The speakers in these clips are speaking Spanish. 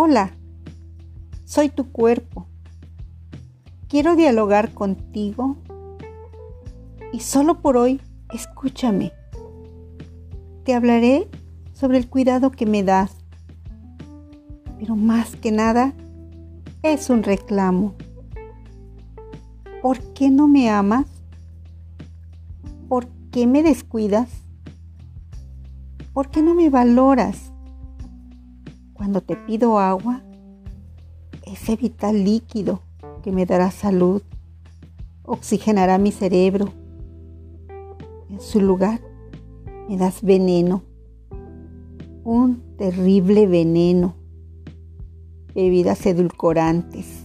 Hola, soy tu cuerpo. Quiero dialogar contigo y solo por hoy escúchame. Te hablaré sobre el cuidado que me das, pero más que nada es un reclamo. ¿Por qué no me amas? ¿Por qué me descuidas? ¿Por qué no me valoras? Cuando te pido agua, ese vital líquido que me dará salud, oxigenará mi cerebro. En su lugar, me das veneno, un terrible veneno, bebidas edulcorantes,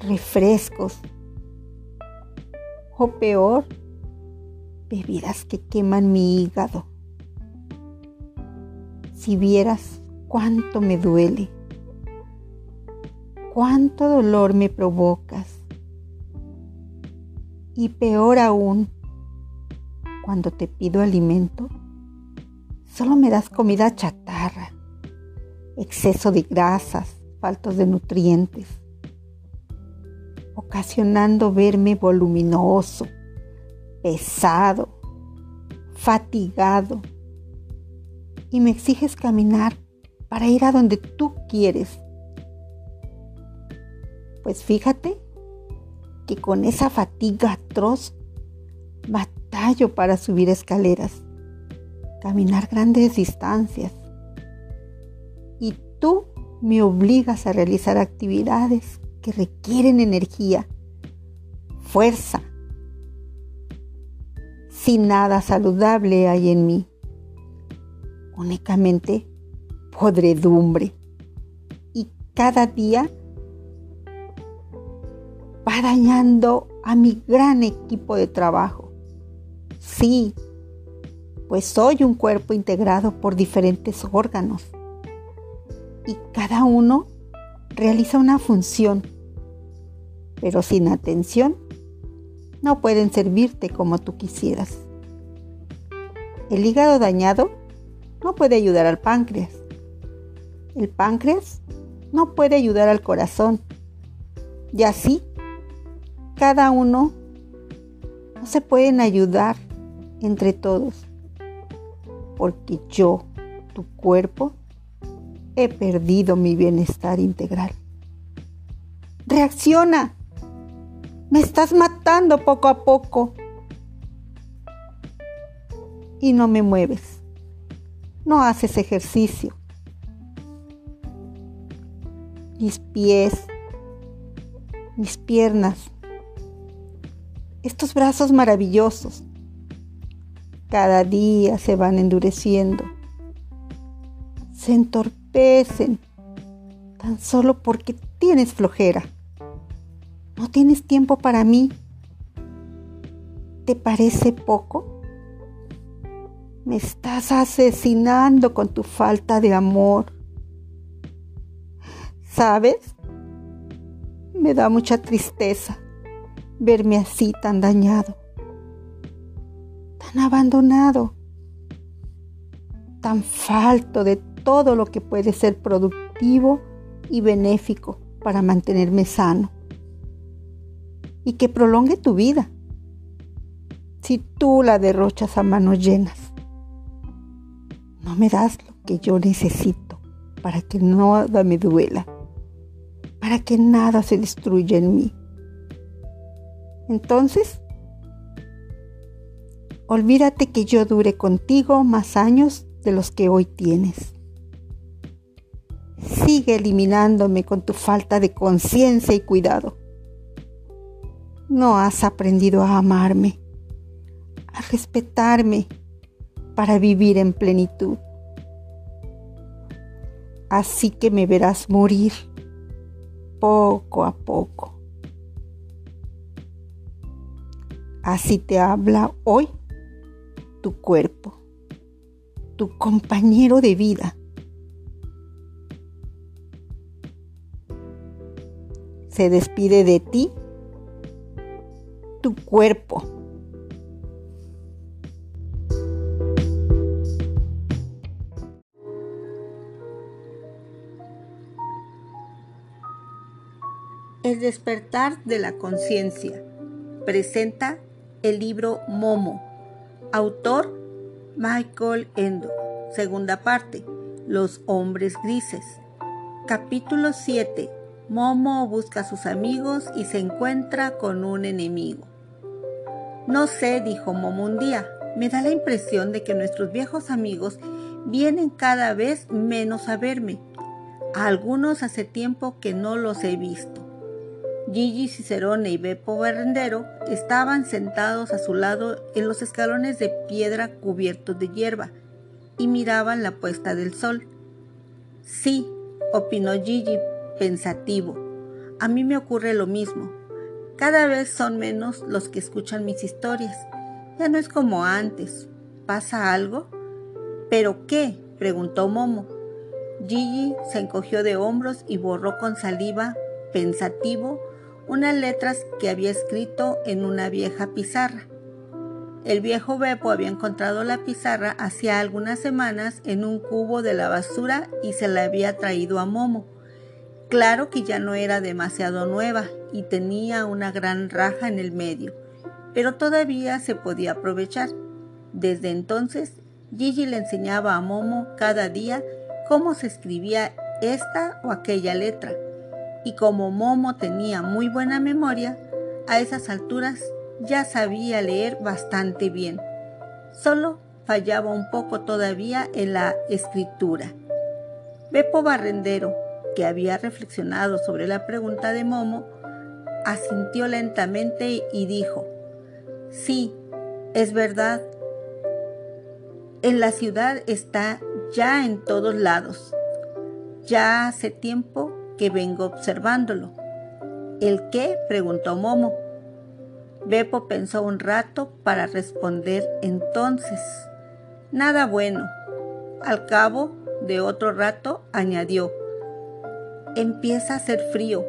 refrescos o peor, bebidas que queman mi hígado. Si vieras cuánto me duele, cuánto dolor me provocas. Y peor aún, cuando te pido alimento, solo me das comida chatarra, exceso de grasas, faltos de nutrientes, ocasionando verme voluminoso, pesado, fatigado y me exiges caminar para ir a donde tú quieres. Pues fíjate que con esa fatiga atroz batallo para subir escaleras, caminar grandes distancias. Y tú me obligas a realizar actividades que requieren energía, fuerza. Sin nada saludable hay en mí únicamente podredumbre. Y cada día va dañando a mi gran equipo de trabajo. Sí, pues soy un cuerpo integrado por diferentes órganos y cada uno realiza una función, pero sin atención no pueden servirte como tú quisieras. El hígado dañado no puede ayudar al páncreas. El páncreas no puede ayudar al corazón. Y así, cada uno no se pueden ayudar entre todos. Porque yo, tu cuerpo, he perdido mi bienestar integral. Reacciona. Me estás matando poco a poco. Y no me mueves no haces ejercicio. Mis pies, mis piernas, estos brazos maravillosos, cada día se van endureciendo, se entorpecen tan solo porque tienes flojera. No tienes tiempo para mí. ¿Te parece poco? Me estás asesinando con tu falta de amor. ¿Sabes? Me da mucha tristeza verme así tan dañado, tan abandonado, tan falto de todo lo que puede ser productivo y benéfico para mantenerme sano y que prolongue tu vida si tú la derrochas a manos llenas. No me das lo que yo necesito para que nada me duela, para que nada se destruya en mí. Entonces, olvídate que yo dure contigo más años de los que hoy tienes. Sigue eliminándome con tu falta de conciencia y cuidado. No has aprendido a amarme, a respetarme para vivir en plenitud. Así que me verás morir poco a poco. Así te habla hoy tu cuerpo, tu compañero de vida. Se despide de ti tu cuerpo. Despertar de la conciencia. Presenta el libro Momo. Autor Michael Endo. Segunda parte. Los hombres grises. Capítulo 7. Momo busca a sus amigos y se encuentra con un enemigo. No sé, dijo Momo un día, me da la impresión de que nuestros viejos amigos vienen cada vez menos a verme. A algunos hace tiempo que no los he visto. Gigi Cicerone y Beppo Barrendero estaban sentados a su lado en los escalones de piedra cubiertos de hierba y miraban la puesta del sol. Sí, opinó Gigi, pensativo. A mí me ocurre lo mismo. Cada vez son menos los que escuchan mis historias. Ya no es como antes. ¿Pasa algo? ¿Pero qué? preguntó Momo. Gigi se encogió de hombros y borró con saliva, pensativo, unas letras que había escrito en una vieja pizarra. El viejo Beppo había encontrado la pizarra hacía algunas semanas en un cubo de la basura y se la había traído a Momo. Claro que ya no era demasiado nueva y tenía una gran raja en el medio, pero todavía se podía aprovechar. Desde entonces, Gigi le enseñaba a Momo cada día cómo se escribía esta o aquella letra y como Momo tenía muy buena memoria, a esas alturas ya sabía leer bastante bien. Solo fallaba un poco todavía en la escritura. Beppo Barrendero, que había reflexionado sobre la pregunta de Momo, asintió lentamente y dijo, Sí, es verdad. En la ciudad está ya en todos lados. Ya hace tiempo que vengo observándolo. ¿El qué? preguntó Momo. Beppo pensó un rato para responder entonces. Nada bueno. Al cabo de otro rato añadió. Empieza a hacer frío.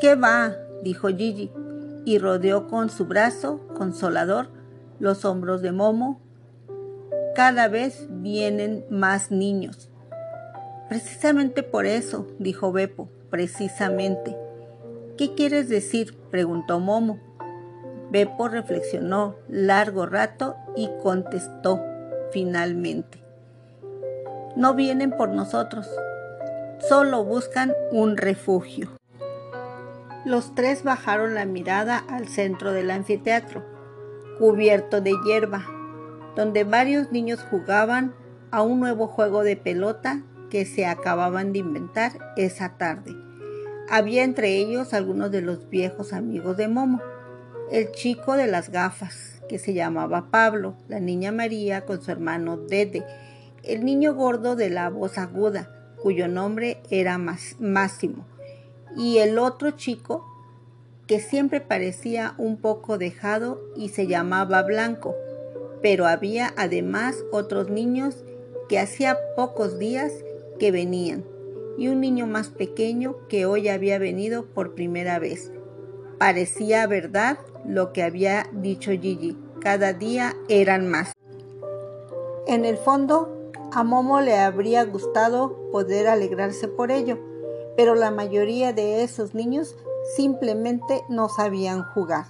¿Qué va? dijo Gigi, y rodeó con su brazo consolador los hombros de Momo. Cada vez vienen más niños. Precisamente por eso, dijo Beppo, precisamente. ¿Qué quieres decir? preguntó Momo. Beppo reflexionó largo rato y contestó finalmente. No vienen por nosotros, solo buscan un refugio. Los tres bajaron la mirada al centro del anfiteatro, cubierto de hierba, donde varios niños jugaban a un nuevo juego de pelota que se acababan de inventar esa tarde. Había entre ellos algunos de los viejos amigos de Momo, el chico de las gafas, que se llamaba Pablo, la niña María con su hermano Dede, el niño gordo de la voz aguda, cuyo nombre era Máximo, y el otro chico que siempre parecía un poco dejado y se llamaba Blanco, pero había además otros niños que hacía pocos días que venían y un niño más pequeño que hoy había venido por primera vez. Parecía verdad lo que había dicho Gigi. Cada día eran más. En el fondo, a Momo le habría gustado poder alegrarse por ello, pero la mayoría de esos niños simplemente no sabían jugar.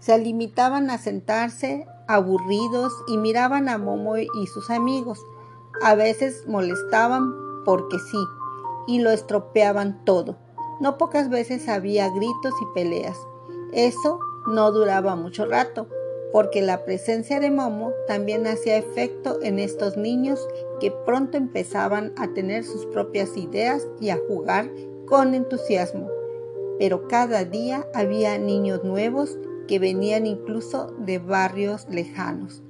Se limitaban a sentarse aburridos y miraban a Momo y sus amigos. A veces molestaban porque sí, y lo estropeaban todo. No pocas veces había gritos y peleas. Eso no duraba mucho rato, porque la presencia de Momo también hacía efecto en estos niños que pronto empezaban a tener sus propias ideas y a jugar con entusiasmo. Pero cada día había niños nuevos que venían incluso de barrios lejanos.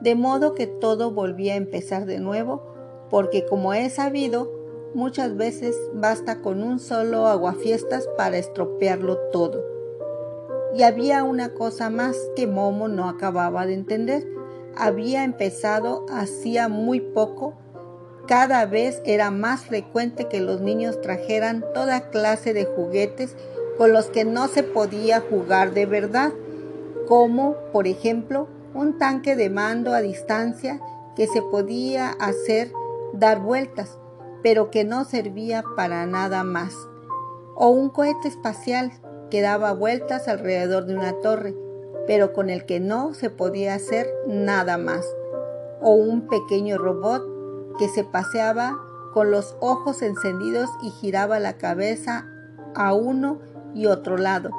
De modo que todo volvía a empezar de nuevo porque como he sabido, muchas veces basta con un solo aguafiestas para estropearlo todo. Y había una cosa más que Momo no acababa de entender. Había empezado hacía muy poco. Cada vez era más frecuente que los niños trajeran toda clase de juguetes con los que no se podía jugar de verdad, como, por ejemplo, un tanque de mando a distancia que se podía hacer dar vueltas, pero que no servía para nada más. o un cohete espacial que daba vueltas alrededor de una torre, pero con el que no se podía hacer nada más, o un pequeño robot que se paseaba con los ojos encendidos y giraba la cabeza a uno y otro lado,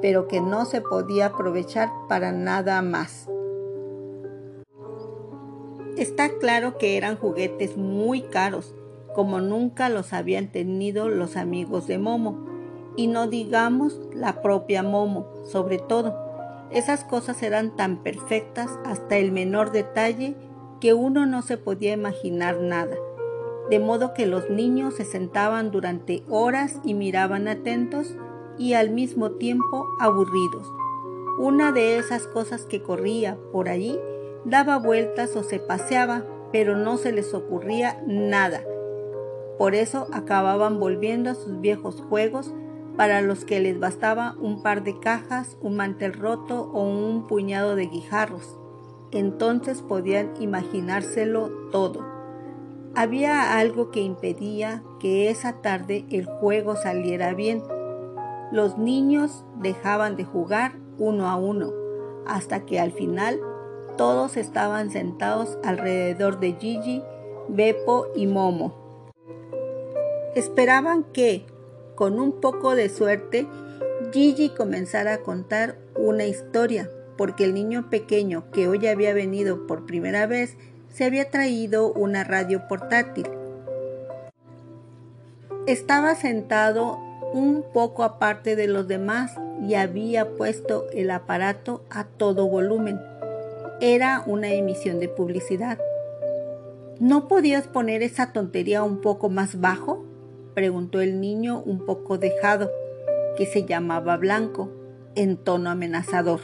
pero que no se podía aprovechar para nada más. Está claro que eran juguetes muy caros, como nunca los habían tenido los amigos de Momo, y no digamos la propia Momo, sobre todo. Esas cosas eran tan perfectas hasta el menor detalle que uno no se podía imaginar nada de modo que los niños se sentaban durante horas y miraban atentos y al mismo tiempo aburridos. Una de esas cosas que corría por allí daba vueltas o se paseaba, pero no se les ocurría nada. Por eso acababan volviendo a sus viejos juegos para los que les bastaba un par de cajas, un mantel roto o un puñado de guijarros. Entonces podían imaginárselo todo. Había algo que impedía que esa tarde el juego saliera bien. Los niños dejaban de jugar uno a uno, hasta que al final todos estaban sentados alrededor de Gigi, Beppo y Momo. Esperaban que, con un poco de suerte, Gigi comenzara a contar una historia, porque el niño pequeño que hoy había venido por primera vez se había traído una radio portátil. Estaba sentado un poco aparte de los demás y había puesto el aparato a todo volumen. Era una emisión de publicidad. ¿No podías poner esa tontería un poco más bajo? preguntó el niño un poco dejado, que se llamaba Blanco, en tono amenazador.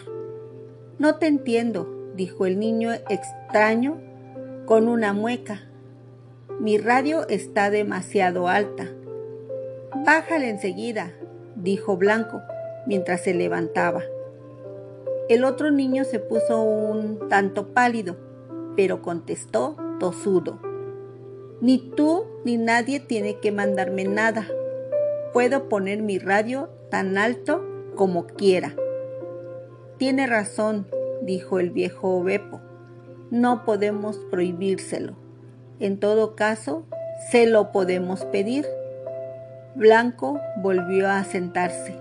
No te entiendo, dijo el niño extraño con una mueca. Mi radio está demasiado alta. Bájale enseguida, dijo Blanco mientras se levantaba. El otro niño se puso un tanto pálido, pero contestó tosudo. Ni tú ni nadie tiene que mandarme nada. Puedo poner mi radio tan alto como quiera. Tiene razón, dijo el viejo Bepo no podemos prohibírselo. En todo caso, se lo podemos pedir. Blanco volvió a sentarse.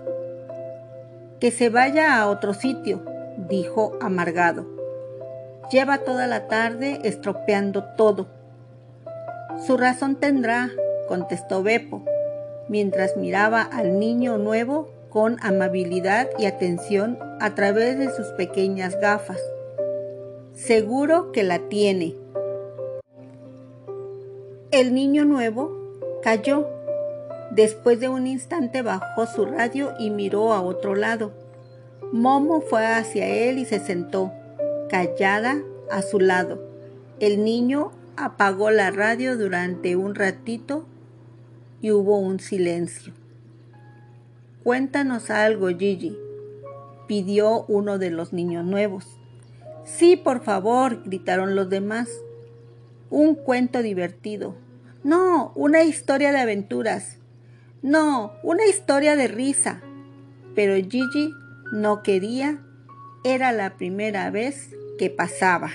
Que se vaya a otro sitio, dijo amargado. Lleva toda la tarde estropeando todo. Su razón tendrá, contestó Beppo, mientras miraba al niño nuevo con amabilidad y atención a través de sus pequeñas gafas. Seguro que la tiene. El niño nuevo cayó. Después de un instante bajó su radio y miró a otro lado. Momo fue hacia él y se sentó, callada, a su lado. El niño apagó la radio durante un ratito y hubo un silencio. Cuéntanos algo, Gigi, pidió uno de los niños nuevos. Sí, por favor, gritaron los demás. Un cuento divertido. No, una historia de aventuras. No, una historia de risa. Pero Gigi no quería. Era la primera vez que pasaba.